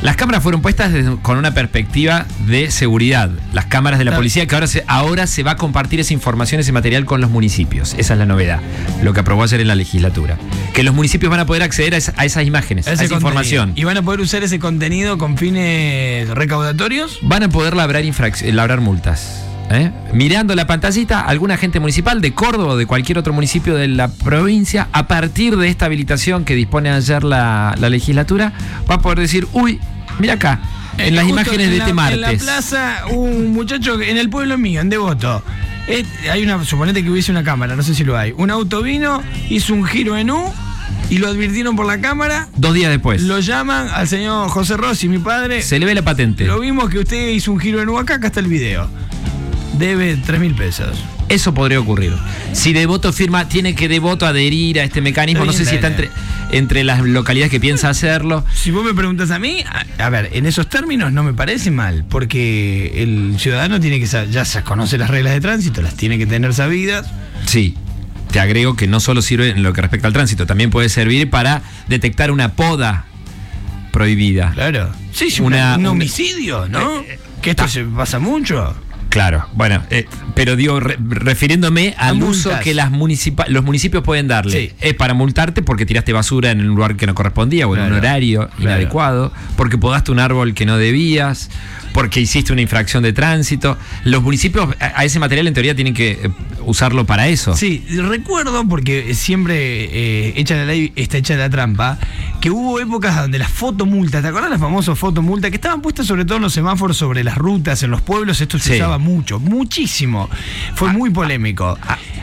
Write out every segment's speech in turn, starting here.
Las cámaras fueron puestas desde- con una perspectiva de seguridad. Las cámaras de la Claro. policía, que ahora se, ahora se va a compartir esa información, ese material con los municipios. Esa es la novedad. Lo que aprobó ayer en la legislatura. Que los municipios van a poder acceder a, esa- a esas imágenes, a esa contenido. información. Y van a poder usar ese contenido con fines recaudatorios. Van a poder labrar, labrar multas. ¿Eh? Mirando la pantallita, algún agente municipal de Córdoba o de cualquier otro municipio de la provincia, a partir de esta habilitación que dispone ayer la, la legislatura, va a poder decir, uy, mira acá, en las Eh, Justo imágenes en de la- este martes. En la plaza, un muchacho en el pueblo mío, en Devoto. Hay una, suponete que hubiese una cámara, no sé si lo hay. Un auto vino, hizo un giro en U y lo advirtieron por la cámara. Dos días después, Lo llaman al señor José Rossi, mi padre. se le ve la patente. Lo vimos que usted hizo un giro en U acá, acá está el video. Debe 3 mil pesos. Eso podría ocurrir. Si Devoto firma, tiene que Devoto adherir a este mecanismo. No sé si está entre, entre las localidades que piensa hacerlo. Si vos me preguntas a mí, a, a ver, en esos términos no me parece mal, porque el ciudadano tiene que ya se conoce las reglas de tránsito, las tiene que tener sabidas. Sí. Te agrego que no solo sirve en lo que respecta al tránsito, también puede servir para detectar una poda prohibida. Claro. Sí, sí, Una- un una- homicidio, ¿no? Eh, que esto se pasa mucho. Claro, bueno, eh, pero digo, re- refiriéndome al uso que las municipa- los municipios pueden darle. Sí. Es para multarte porque tiraste basura en un lugar que no correspondía o en un horario claro. inadecuado, porque podaste un árbol que no debías, porque hiciste una infracción de tránsito. Los municipios a, a ese material en teoría tienen que eh, usarlo para eso. Sí, recuerdo, porque siempre eh, hecha la ley está hecha la trampa, que hubo épocas donde las fotomultas, ¿te acuerdas las famosas fotomultas que estaban puestas sobre todo en los semáforos sobre las rutas, en los pueblos? Esto se Sí. usaba mucho, muchísimo. Fue muy polémico.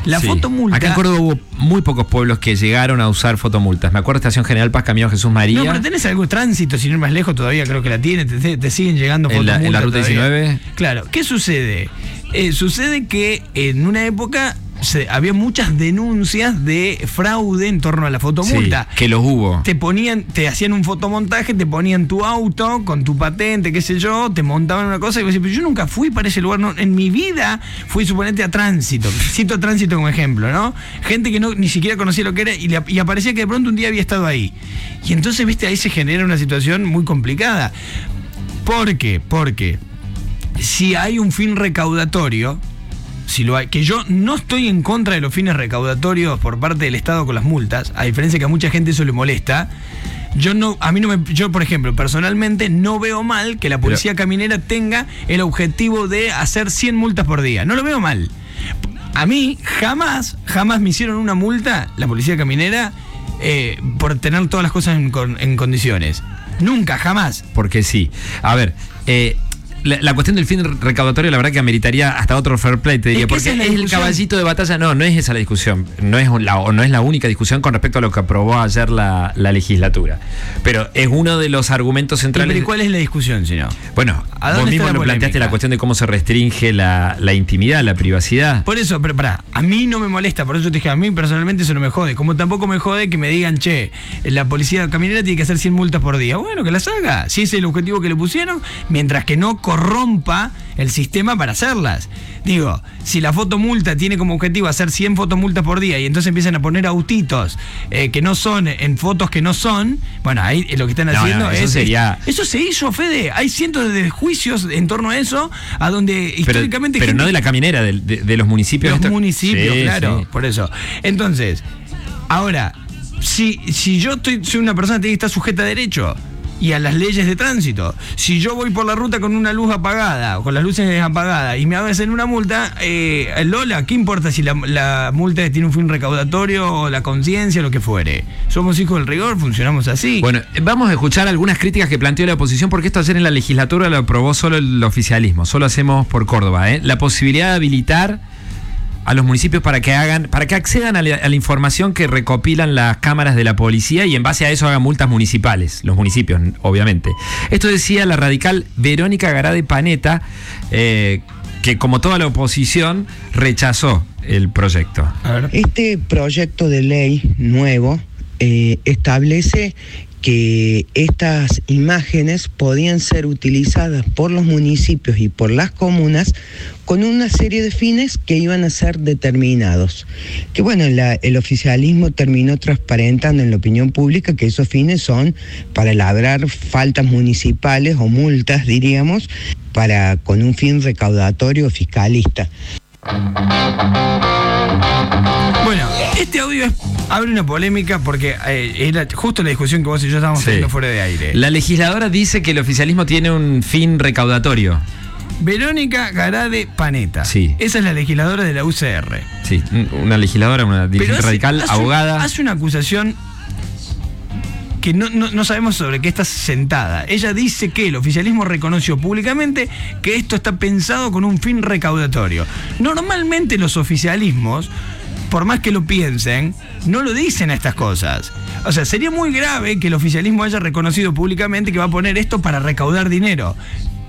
La Sí. fotomulta. Acá en Córdoba hubo muy pocos pueblos que llegaron a usar fotomultas. Me acuerdo Estación General Paz Camino Jesús María. No, pero tenés algún tránsito, sin ir más lejos, todavía creo que la tiene, te, te siguen llegando En la- en la ruta todavía. 19. Claro, ¿qué sucede? Eh, sucede que en una época se- había muchas denuncias de fraude en torno a la fotomulta. Sí, que los hubo. Te ponían, te hacían un fotomontaje, te ponían tu auto con tu patente, qué sé yo, te montaban una cosa y vos decís, pero yo nunca fui para ese lugar, no, en mi vida fui suponete a tránsito, cito tránsito como ejemplo, ¿no? Gente que no ni siquiera conocía lo que era y, le- y aparecía que de pronto un día había estado ahí. Y entonces, viste, ahí se genera una situación muy complicada. ¿Por qué? Porque si hay un fin recaudatorio, si lo hay, que yo no estoy en contra de los fines recaudatorios por parte del Estado con las multas, a diferencia que a mucha gente eso le molesta. Yo no, a mí no me, yo por ejemplo, personalmente no veo mal que la policía caminera tenga el objetivo de hacer 100 multas por día. No lo veo mal. A mí jamás, jamás me hicieron una multa, la policía caminera, eh, por tener todas las cosas en condiciones. Nunca, jamás. Porque sí. A ver, eh, la, la cuestión del fin recaudatorio, la verdad que ameritaría hasta otro fair play, te diría, Es que porque esa es la es el caballito de batalla. No, no es esa la discusión. No es la, no es la única discusión con respecto a lo que aprobó ayer la, la legislatura. Pero es uno de los argumentos ¿Y, centrales. ¿y cuál es la discusión, si no? Bueno, ¿A vos mismo lo planteaste la cuestión de cómo se restringe la, la intimidad, la privacidad. Por eso, pero pará, a mí no me molesta, por eso te dije, a mí personalmente eso no me jode. Como tampoco me jode que me digan, che, la policía caminera tiene que hacer 100 multas por día. Bueno, que las haga. Si ese es el objetivo que le pusieron, mientras que no corrompa el sistema para hacerlas. Digo, si la fotomulta tiene como objetivo hacer 100 fotomultas por día y entonces empiezan a poner autitos eh, que no son en fotos que no son, bueno, ahí lo que están haciendo no, eso es. sería- Eso se hizo, Fede. Hay cientos de juicios en torno a eso, a donde Pero, históricamente. pero gente- no de la caminera, de, de- de los municipios. los Esto- municipios, Sí, claro, sí. por eso. Entonces, ahora, si, si yo estoy, soy una persona que tiene que estar sujeta a derecho y a las leyes de tránsito, si yo voy por la ruta con una luz apagada o con las luces apagadas y me hacen una multa, eh, Lola, ¿qué importa si la, multa tiene un fin recaudatorio o la conciencia lo que fuere? Somos hijos del rigor, funcionamos así. Bueno, vamos a escuchar algunas críticas que planteó la oposición, porque esto ayer en la legislatura lo aprobó solo el oficialismo, solo hacemos por Córdoba, ¿eh? la posibilidad de habilitar a los municipios para que hagan, para que accedan a la, a la información que recopilan las cámaras de la policía y en base a eso hagan multas municipales, los municipios, obviamente. Esto decía la radical Verónica Garade Paneta, eh, que como toda la oposición rechazó el proyecto. Este proyecto de ley nuevo eh, establece que estas imágenes podían ser utilizadas por los municipios y por las comunas con una serie de fines que iban a ser determinados. Que bueno, el oficialismo terminó transparentando en la opinión pública que esos fines son para labrar faltas municipales o multas, diríamos, para con un fin recaudatorio fiscalista. Este audio es- abre una polémica porque eh, era justo la discusión que vos y yo estábamos Sí. teniendo fuera de aire. La legisladora dice que el oficialismo tiene un fin recaudatorio. Verónica Garade Paneta. Sí. Esa es la legisladora de la UCR. Sí, un- una legisladora, una dirigente hace- radical, hace abogada. hace una acusación que no, no- no sabemos sobre qué está sentada. Ella dice que el oficialismo reconoció públicamente que esto está pensado con un fin recaudatorio. Normalmente los oficialismos, por más que lo piensen, no lo dicen a estas cosas. O sea, sería muy grave que el oficialismo haya reconocido públicamente que va a poner esto para recaudar dinero.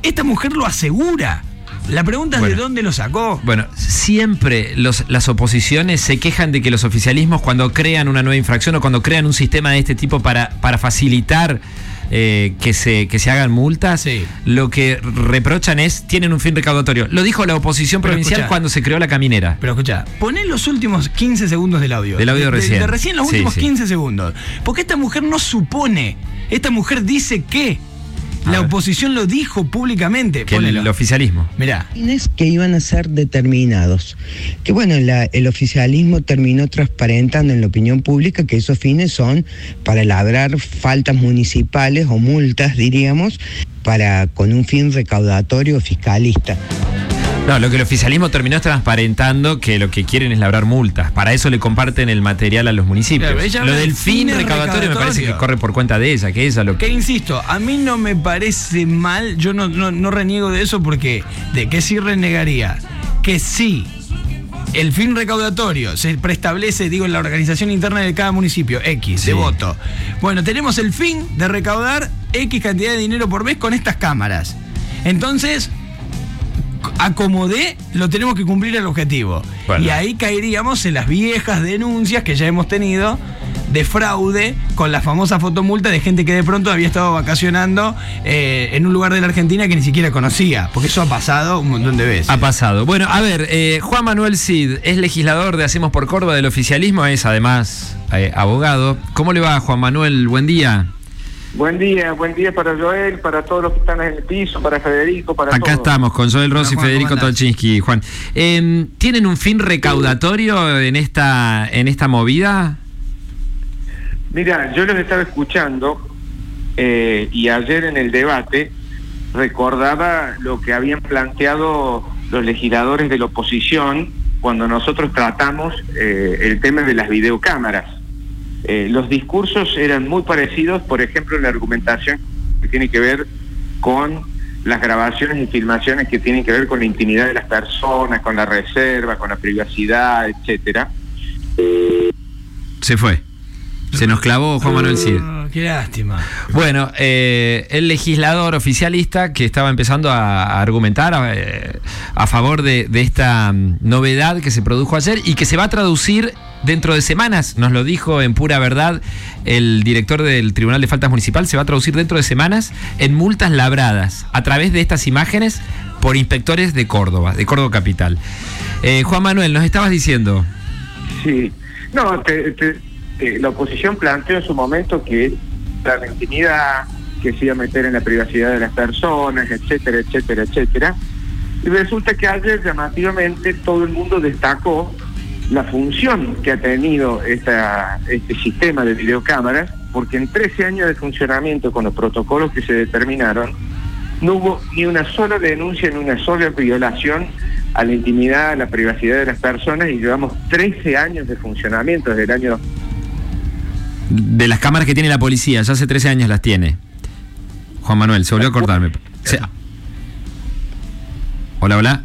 Esta mujer lo asegura. La pregunta es Bueno. de dónde lo sacó. Bueno, siempre los- las oposiciones se quejan de que los oficialismos cuando crean una nueva infracción o cuando crean un sistema de este tipo para, para facilitar eh, que, se, que se hagan multas, Sí. lo que reprochan es, tienen un fin recaudatorio. Lo dijo la oposición Pero provincial escuchá. cuando se creó la caminera. Pero escucha, poné los últimos 15 segundos del audio. Del audio De- de- recién. De, recién los Sí, últimos sí. 15 segundos. Porque esta mujer no supone. Esta mujer dice que. La oposición lo dijo públicamente. Que Ponelo. el oficialismo. Mirá. fines que iban a ser determinados. Que bueno, la- el oficialismo terminó transparentando en la opinión pública que esos fines son para labrar faltas municipales o multas, diríamos, para con un fin recaudatorio fiscalista. No, lo que el oficialismo terminó es transparentando que lo que quieren es labrar multas. Para eso le comparten el material a los municipios. Claro, lo del de fin recaudatorio me parece que corre por cuenta de ella, que ella lo Que insisto, a mí no me parece mal, yo no, no, no reniego de eso porque de que sí renegaría que sí el fin recaudatorio se preestablece, digo, en la organización interna de cada municipio, X, Sí. de voto. Bueno, tenemos el fin de recaudar X cantidad de dinero por mes con estas cámaras. Entonces, acomodé, lo tenemos que cumplir el objetivo. Bueno. Y ahí caeríamos en las viejas denuncias que ya hemos tenido de fraude con la famosa fotomulta de gente que de pronto había estado vacacionando eh, en un lugar de la Argentina que ni siquiera conocía, porque eso ha pasado un montón de veces. Ha pasado. Bueno, a ver, eh, Juan Manuel Cid es legislador de Hacemos por Córdoba del oficialismo, es además eh, abogado. ¿Cómo le va, Juan Manuel? Buen día. Buen día, buen día para Joel, para todos los que están en el piso, para Federico, para Acá todos. estamos con Joel Rossi y Federico. Tolchinsky. Juan, Eh, ¿tienen un fin recaudatorio en esta, en esta movida? Mira, yo los estaba escuchando eh, y ayer en el debate recordaba lo que habían planteado los legisladores de la oposición cuando nosotros tratamos eh, el tema de las videocámaras. Eh, los discursos eran muy parecidos, por ejemplo, en la argumentación que tiene que ver con las grabaciones y filmaciones que tienen que ver con la intimidad de las personas, con la reserva, con la privacidad, etcétera. Se fue. Se nos clavó Juan Manuel Cid. Ah, qué lástima. Bueno, eh, el legislador oficialista que estaba empezando a, a argumentar a, eh, a favor de, de esta mm, novedad que se produjo ayer y que se va a traducir dentro de semanas, nos lo dijo en pura verdad el director del Tribunal de Faltas Municipal, se va a traducir dentro de semanas en multas labradas a través de estas imágenes por inspectores de Córdoba, de Córdoba Capital. Eh, Juan Manuel, nos estabas diciendo. Sí, no, te- te- la oposición planteó en su momento que la intimidad, que se iba a meter en la privacidad de las personas, etcétera, etcétera, etcétera. Y resulta que ayer llamativamente todo el mundo destacó la función que ha tenido esta, este sistema de videocámaras, porque en 13 años de funcionamiento con los protocolos que se determinaron, no hubo ni una sola denuncia, ni una sola violación a la intimidad, a la privacidad de las personas y llevamos 13 años de funcionamiento desde el año... De las cámaras que tiene la policía, ya hace 13 años las tiene. Juan Manuel, se volvió a cortarme. Hola, hola.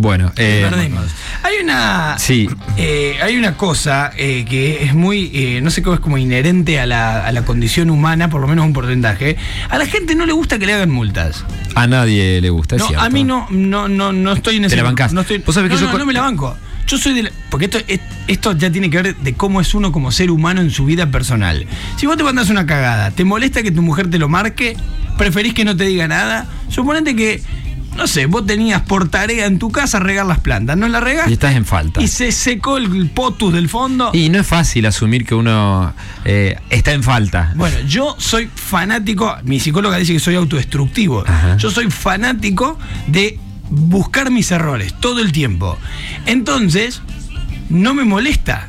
Bueno, eh, Perdimos. Hay una. Sí. eh, hay una cosa eh, que es muy. eh, no sé cómo es como inherente a la, a la condición humana, por lo menos un porcentaje. A la gente no le gusta que le hagan multas. a nadie le gusta, es No, cierto. a mí no, no, no, no estoy en ese. la bancás. No, estoy, Vos sabés que no, yo no, me la banco. Yo soy de la- Porque esto, es- esto ya tiene que ver de cómo es uno como ser humano en su vida personal. Si vos te mandas una cagada, ¿te molesta que tu mujer te lo marque? ¿Preferís que no te diga nada? Suponete que, no sé, vos tenías por tarea en tu casa regar las plantas, ¿no la regaste? Y estás en falta. Y se secó el potus del fondo. Y no es fácil asumir que uno eh, está en falta. Bueno, yo soy fanático, mi psicóloga dice que soy autodestructivo. Ajá. Yo soy fanático de buscar mis errores todo el tiempo. Entonces, no me molesta.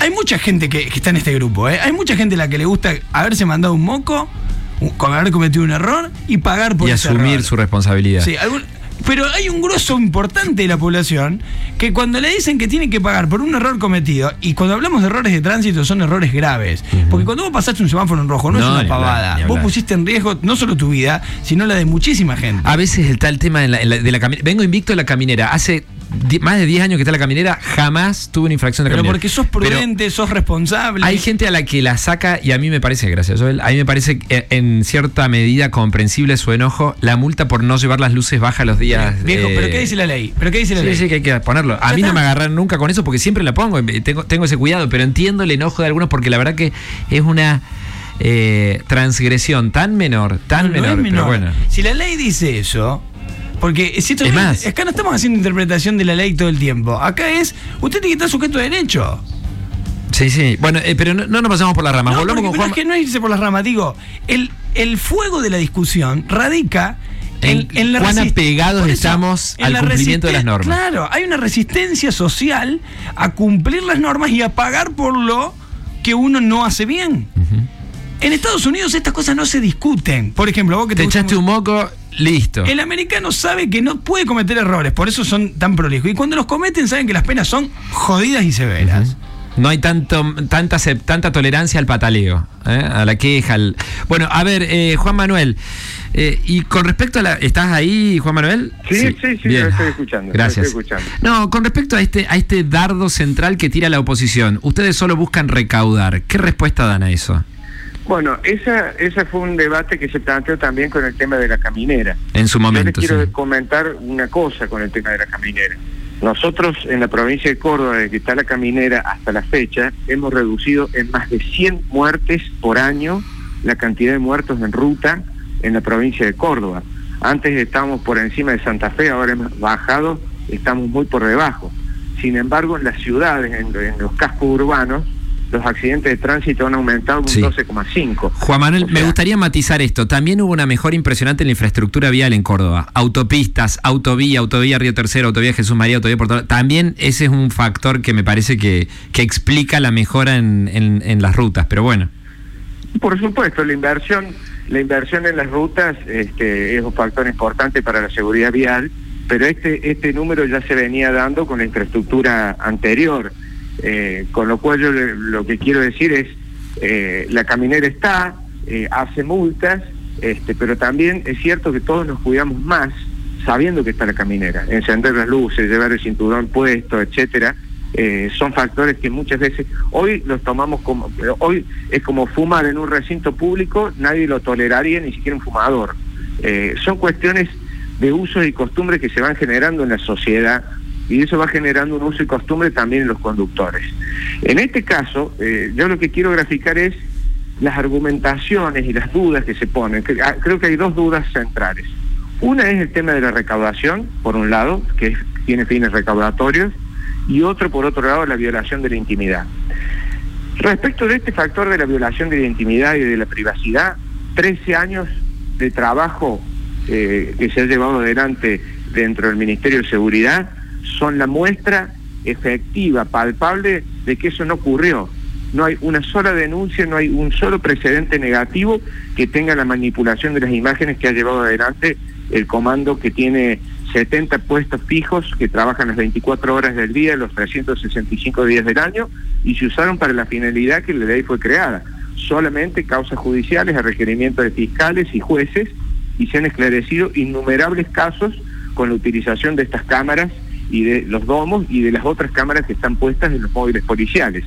Hay mucha gente que, que está en este grupo, ¿eh? Hay mucha gente a la que le gusta haberse mandado un moco, haber cometido un error y pagar por y ese asumir error. su responsabilidad. Sí, algún- pero hay un grueso importante de la población que cuando le dicen que tiene que pagar por un error cometido, y cuando hablamos de errores de tránsito son errores graves, porque cuando vos pasaste un semáforo en rojo no, No, es una hablar, pavada, vos pusiste en riesgo no solo tu vida, sino la de muchísima gente. A veces está el tema de la, de caminera. Vengo invicto de la caminera. Hace más de 10 años que está la caminera, jamás tuve una infracción de pero caminera. porque sos Pero prudente, sos responsable. hay gente a la que la saca, y a mí me parece, gracias Joel, a mí me parece eh, en cierta medida comprensible su enojo, la multa por no llevar las luces bajas los días. Viejo, eh, pero ¿qué dice la ley? ¿Pero qué dice la Sí, ley? sí, que hay que ponerlo. A mí no me agarran nunca con eso porque siempre la pongo. y Tengo, tengo ese cuidado, pero entiendo el enojo de algunos porque la verdad que es una eh, transgresión tan menor, tan No, no menor, pero bueno. Si la ley dice eso, porque si esto Es más. acá no estamos haciendo interpretación de la ley todo el tiempo. Acá es, usted tiene que estar sujeto a derecho. Sí, sí. Bueno, eh, pero no, no nos pasamos por las ramas. No, Volvamos porque- con pero Juan. es que no irse por las ramas, digo, el, el fuego de la discusión radica en, En la cuán apegados estamos al cumplimiento de las normas. Claro, hay una resistencia social a cumplir las normas y a pagar por lo que uno no hace bien. En Estados Unidos estas cosas no se discuten. Por ejemplo, vos que Te gusta echaste un moco, listo. el americano sabe que no puede cometer errores, por eso son tan prolijos. Y cuando los cometen, saben que las penas son jodidas y severas. No hay tanto, tanta, tanta tolerancia al pataleo, ¿eh? a la queja. al- Bueno, a ver, eh, Juan Manuel, eh, y con respecto a la... ¿Estás ahí, Juan Manuel? Sí, sí, sí, lo estoy escuchando, lo Gracias. estoy escuchando. No, con respecto a este, a este dardo central que tira la oposición, ustedes solo buscan recaudar. ¿Qué respuesta dan a eso? Bueno, esa, ese fue un debate que se planteó también con el tema de la caminera. En su Yo momento, les quiero sí. comentar una cosa con el tema de la caminera. Nosotros en la provincia de Córdoba, desde que está la caminera hasta la fecha, hemos reducido en más de 100 muertes por año la cantidad de muertos en ruta en la provincia de Córdoba. Antes estábamos por encima de Santa Fe, ahora hemos bajado, estamos muy por debajo. Sin embargo, en las ciudades, en, en los cascos urbanos, los accidentes de tránsito han aumentado un Sí. 12,5. Juan Manuel, O me gustaría matizar esto. También hubo una mejora impresionante en la infraestructura vial en Córdoba. Autopistas, autovía, autovía Río Tercero, autovía Jesús María, autovía Porto También ese es un factor que me parece que, que explica la mejora en, en- en las rutas. Pero bueno, Por supuesto, la inversión, la inversión en las rutas este, es un factor importante para la seguridad vial, pero este, este número ya se venía dando con la infraestructura anterior, eh, con lo cual yo le- lo que quiero decir es, eh, la caminera está, eh, hace multas, este, pero también es cierto que todos nos cuidamos más sabiendo que está la caminera, encender las luces, llevar el cinturón puesto, etcétera, eh, son factores que muchas veces hoy los tomamos como hoy es como fumar en un recinto público nadie lo toleraría ni siquiera un fumador. Eh, son cuestiones de usos y costumbres que se van generando en la sociedad y eso va generando un uso y costumbre también en los conductores. En este caso eh, yo lo que quiero graficar es las argumentaciones y las dudas que se ponen. Ah, creo que hay dos dudas centrales. Una es el tema de la recaudación por un lado que tiene fines recaudatorios y otro, por otro lado, la violación de la intimidad. Respecto de este factor de la violación de la intimidad y de la privacidad, 13 años de trabajo eh, que se ha llevado adelante dentro del Ministerio de Seguridad son la muestra efectiva, palpable, de que eso no ocurrió. No hay una sola denuncia, no hay un solo precedente negativo que tenga la manipulación de las imágenes que ha llevado adelante el comando que tiene 70 puestos fijos que trabajan las 24 horas del día, los 365 días del año, y se usaron para la finalidad que la ley fue creada. Solamente causas judiciales a requerimiento de fiscales y jueces, y se han esclarecido innumerables casos con la utilización de estas cámaras y de los domos y de las otras cámaras que están puestas en los móviles policiales,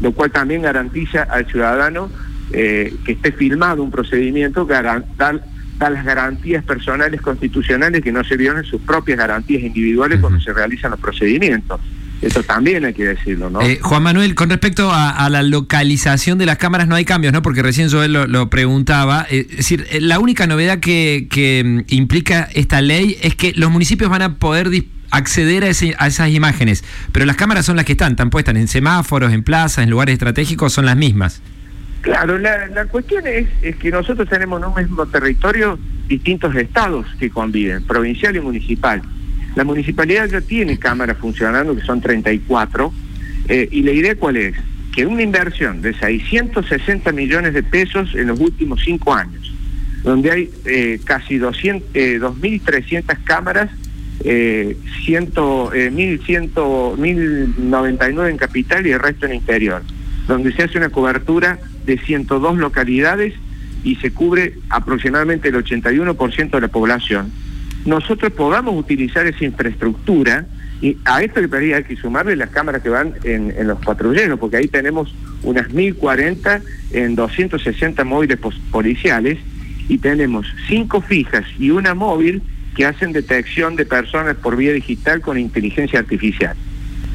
lo cual también garantiza al ciudadano eh, que esté filmado un procedimiento, garan- da, las garantías personales constitucionales que no se violen sus propias garantías individuales cuando se realizan los procedimientos. Esto también hay que decirlo, ¿no? Eh, Juan Manuel, con respecto a, la localización de las cámaras no hay cambios, ¿no? Porque recién Joel lo, lo preguntaba. Eh, es decir, la única novedad que, que, mm, implica esta ley es que los municipios van a poder acceder a, a, esas imágenes, pero las cámaras son las que están, están puestas en semáforos, en plazas, en lugares estratégicos, son las mismas. Claro, la, la cuestión es, es, que nosotros tenemos en un mismo territorio distintos estados que conviven, provincial y municipal. La municipalidad ya tiene cámaras funcionando, que son 34, eh, y la idea cuál es? Que una inversión de 660 millones de pesos en los últimos cinco años, donde hay eh, casi 200, eh, 2.300 cámaras, eh, 100, 1.199 en capital y el resto en interior, donde se hace una cobertura de 102 localidades y se cubre aproximadamente el 81% de la población, nosotros podamos utilizar esa infraestructura y a esto que hay que sumarle las cámaras que van en, los patrulleros, porque ahí tenemos unas 1040 en 260 móviles policiales y tenemos cinco fijas y una móvil que hacen detección de personas por vía digital con inteligencia artificial.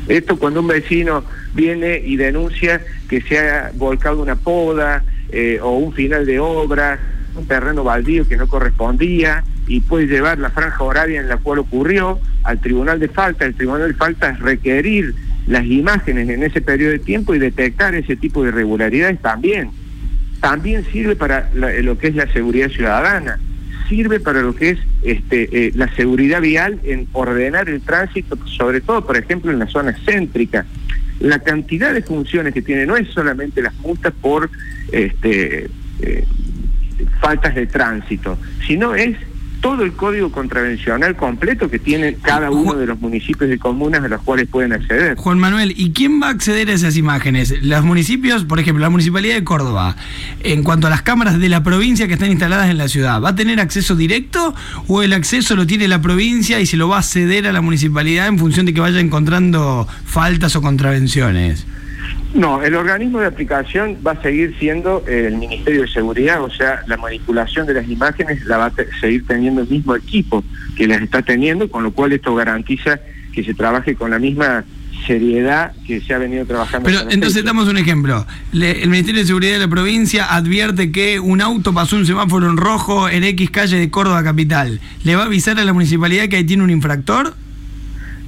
Esto cuando un vecino viene y denuncia que se ha volcado una poda eh, o un final de obra, un terreno baldío que no correspondía y puede llevar la franja horaria en la cual ocurrió al tribunal de falta. El tribunal de falta es requerir las imágenes en ese periodo de tiempo y detectar ese tipo de irregularidades también. También sirve para lo que es la seguridad ciudadana sirve para lo que es este, eh, la seguridad vial en ordenar el tránsito, sobre todo, por ejemplo, en la zona céntrica. La cantidad de funciones que tiene no es solamente las multas por este, eh, faltas de tránsito, sino es todo el código contravencional completo que tiene cada uno de los municipios y comunas a los cuales pueden acceder. Juan Manuel, ¿y quién va a acceder a esas imágenes? Los municipios, por ejemplo, la Municipalidad de Córdoba, en cuanto a las cámaras de la provincia que están instaladas en la ciudad, ¿va a tener acceso directo o el acceso lo tiene la provincia y se lo va a ceder a la municipalidad en función de que vaya encontrando faltas o contravenciones? No, el organismo de aplicación va a seguir siendo el Ministerio de Seguridad, o sea, la manipulación de las imágenes la va a seguir teniendo el mismo equipo que las está teniendo, con lo cual esto garantiza que se trabaje con la misma seriedad que se ha venido trabajando. Pero entonces damos un ejemplo. el Ministerio de Seguridad de la provincia advierte que un auto pasó un semáforo en rojo en X calle de Córdoba capital. ¿Le va a avisar a la municipalidad que ahí tiene un infractor?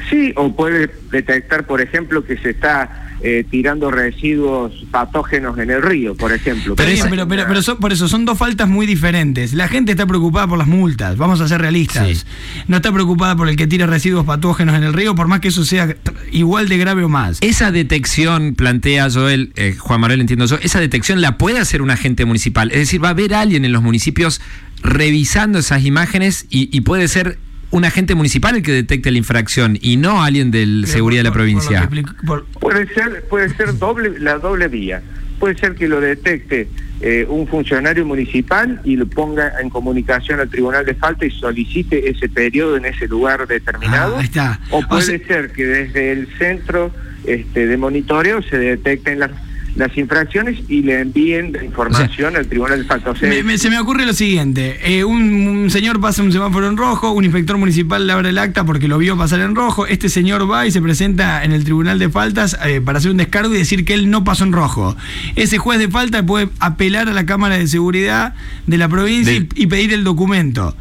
Sí, o puede detectar, por ejemplo, que se está eh, tirando residuos patógenos en el río, por ejemplo. Pero, pero, por eso son dos faltas muy diferentes. La gente está preocupada por las multas, vamos a ser realistas. No está preocupada por el que tira residuos patógenos en el río, por más que eso sea igual de grave o más. Esa detección, plantea Joel, eh, Juan Manuel entiendo yo, esa detección la puede hacer un agente municipal. Es decir, va a haber alguien en los municipios revisando esas imágenes y puede ser un agente municipal el que detecte la infracción y no alguien de seguridad de la provincia. puede ser, puede ser doble, la doble vía. Puede ser que lo detecte eh, un funcionario municipal y lo ponga en comunicación al tribunal de falta y solicite ese periodo en ese lugar determinado. Ah, está. O puede ser que desde el centro este, de monitoreo se detecten las las infracciones y le envíen la información al Tribunal de Falta. se me ocurre lo siguiente, eh, un, señor pasa un semáforo en rojo, un inspector municipal le abre el acta porque lo vio pasar en rojo, este señor va y se presenta en el Tribunal de Faltas eh, para hacer un descargo y decir que él no pasó en rojo. Ese juez de falta puede apelar a la Cámara de Seguridad de la provincia y, pedir el documento.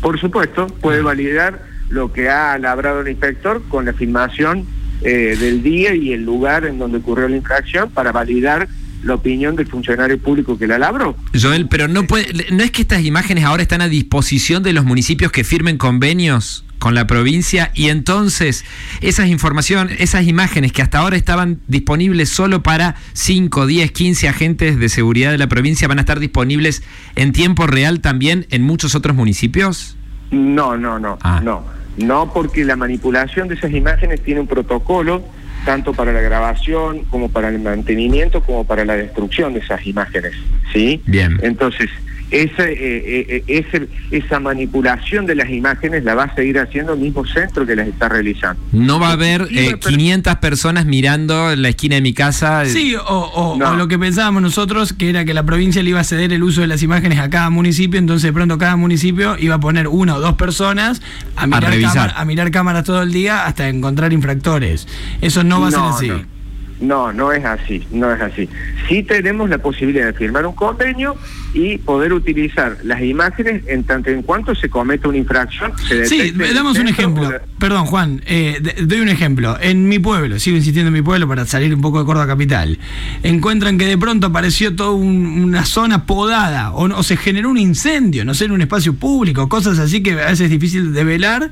Por supuesto, puede validar lo que ha labrado el inspector con la filmación eh, del día y el lugar en donde ocurrió la infracción para validar la opinión del funcionario público que la labró. Joel, pero no puede, no es que estas imágenes ahora están a disposición de los municipios que firmen convenios con la provincia y entonces esas informaciones, esas imágenes que hasta ahora estaban disponibles solo para 5, 10, 15 agentes de seguridad de la provincia van a estar disponibles en tiempo real también en muchos otros municipios? No, no, no, ah. no. No porque la manipulación de esas imágenes tiene un protocolo tanto para la grabación como para el mantenimiento como para la destrucción de esas imágenes, ¿sí? Bien. Entonces, ese, eh, eh, ese, esa manipulación de las imágenes la va a seguir haciendo el mismo centro que las está realizando. No va a haber eh, 500 personas mirando la esquina de mi casa. Sí, o, o- No. o lo que pensábamos nosotros, que era que la provincia le iba a ceder el uso de las imágenes a cada municipio, entonces de pronto cada municipio iba a poner una o dos personas a mirar, revisar. cámara- a mirar cámaras todo el día hasta encontrar infractores. Eso no va a ser así. No. No, no es así, no es así. Sí tenemos la posibilidad de firmar un convenio y poder utilizar las imágenes en tanto en cuanto se cometa una infracción. Se Sí, damos un ejemplo. la- Perdón, Juan, eh, doy un ejemplo. En mi pueblo, sigo insistiendo en mi pueblo para salir un poco de Córdoba Capital, encuentran que de pronto apareció toda un- una zona podada o, o se generó un incendio, no sé, en un espacio público, cosas así que a veces es difícil de velar.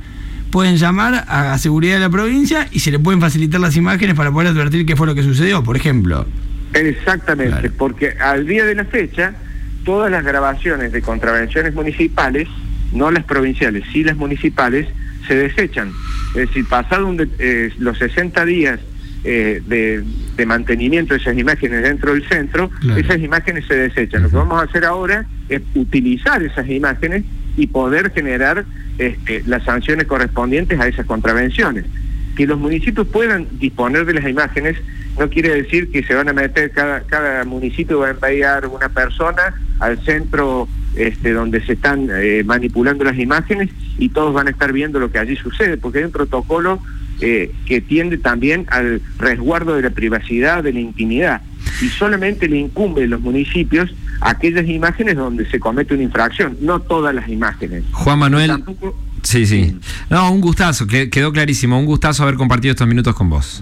Pueden llamar a seguridad de la provincia y se le pueden facilitar las imágenes para poder advertir qué fue lo que sucedió, por ejemplo. Exactamente, Claro. porque al día de la fecha, todas las grabaciones de contravenciones municipales, no las provinciales, sí las municipales, se desechan. Es decir, pasado un de- eh, los 60 días eh, de, de mantenimiento de esas imágenes dentro del centro, Claro. esas imágenes se desechan. Lo que vamos a hacer ahora es utilizar esas imágenes y poder generar este, las sanciones correspondientes a esas contravenciones. Que los municipios puedan disponer de las imágenes no quiere decir que se van a meter, cada, cada municipio va a enviar una persona al centro este, donde se están eh, manipulando las imágenes y todos van a estar viendo lo que allí sucede, porque hay un protocolo eh, que tiende también al resguardo de la privacidad, de la intimidad, y solamente le incumbe a los municipios aquellas imágenes donde se comete una infracción, no todas las imágenes. Juan Manuel. Tampoco- Sí, sí. No, un gustazo, que- quedó clarísimo. Un gustazo haber compartido estos minutos con vos.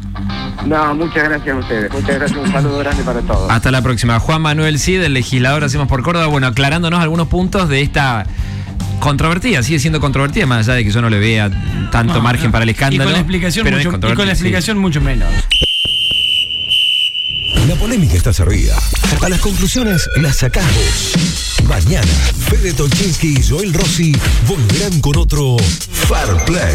No, muchas gracias a ustedes. Muchas gracias. Un saludo grande para todos. Hasta la próxima. Juan Manuel Cid, el legislador Hacemos por Córdoba, bueno, aclarándonos algunos puntos de esta controvertida, sigue siendo controvertida, más allá de que yo no le vea tanto No, margen no. para el escándalo. Y con la explicación, mucho, y con la sí. explicación mucho menos. Polémica está servida. A las conclusiones las sacamos. Mañana, Fede Tolchinsky y Joel Rossi volverán con otro Far Play.